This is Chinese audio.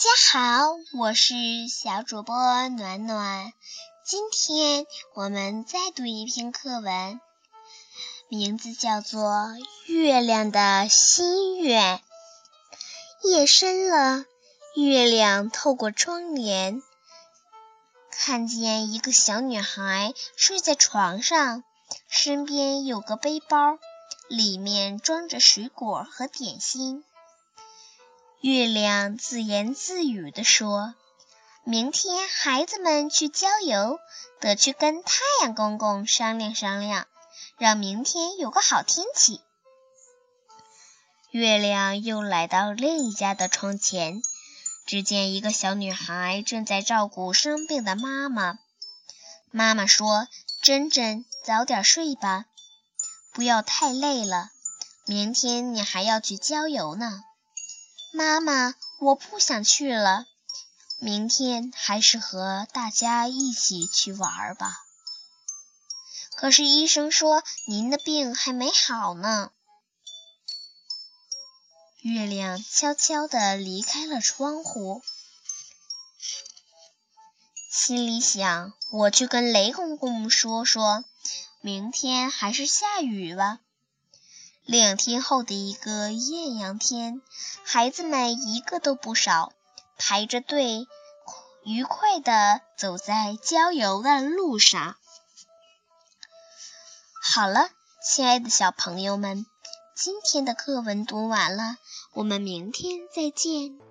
家好，我是小主播暖暖。今天我们再读一篇课文，名字叫做《月亮的心愿》。夜深了，月亮透过窗帘，看见一个小女孩睡在床上，身边有个背包，里面装着水果和点心。月亮自言自语地说：“明天孩子们去郊游，得去跟太阳公公商量商量，让明天有个好天气。”月亮又来到另一家的窗前，只见一个小女孩正在照顾生病的妈妈。妈妈说：“珍珍，早点睡吧，不要太累了，明天你还要去郊游呢。”妈妈，我不想去了。明天还是和大家一起去玩吧。可是医生说您的病还没好呢。月亮悄悄地离开了窗户，心里想：我去跟雷公公说说，明天还是下雨吧。两天后的一个艳阳天，孩子们一个都不少，排着队，愉快地走在郊游的路上。好了，亲爱的小朋友们，今天的课文读完了，我们明天再见。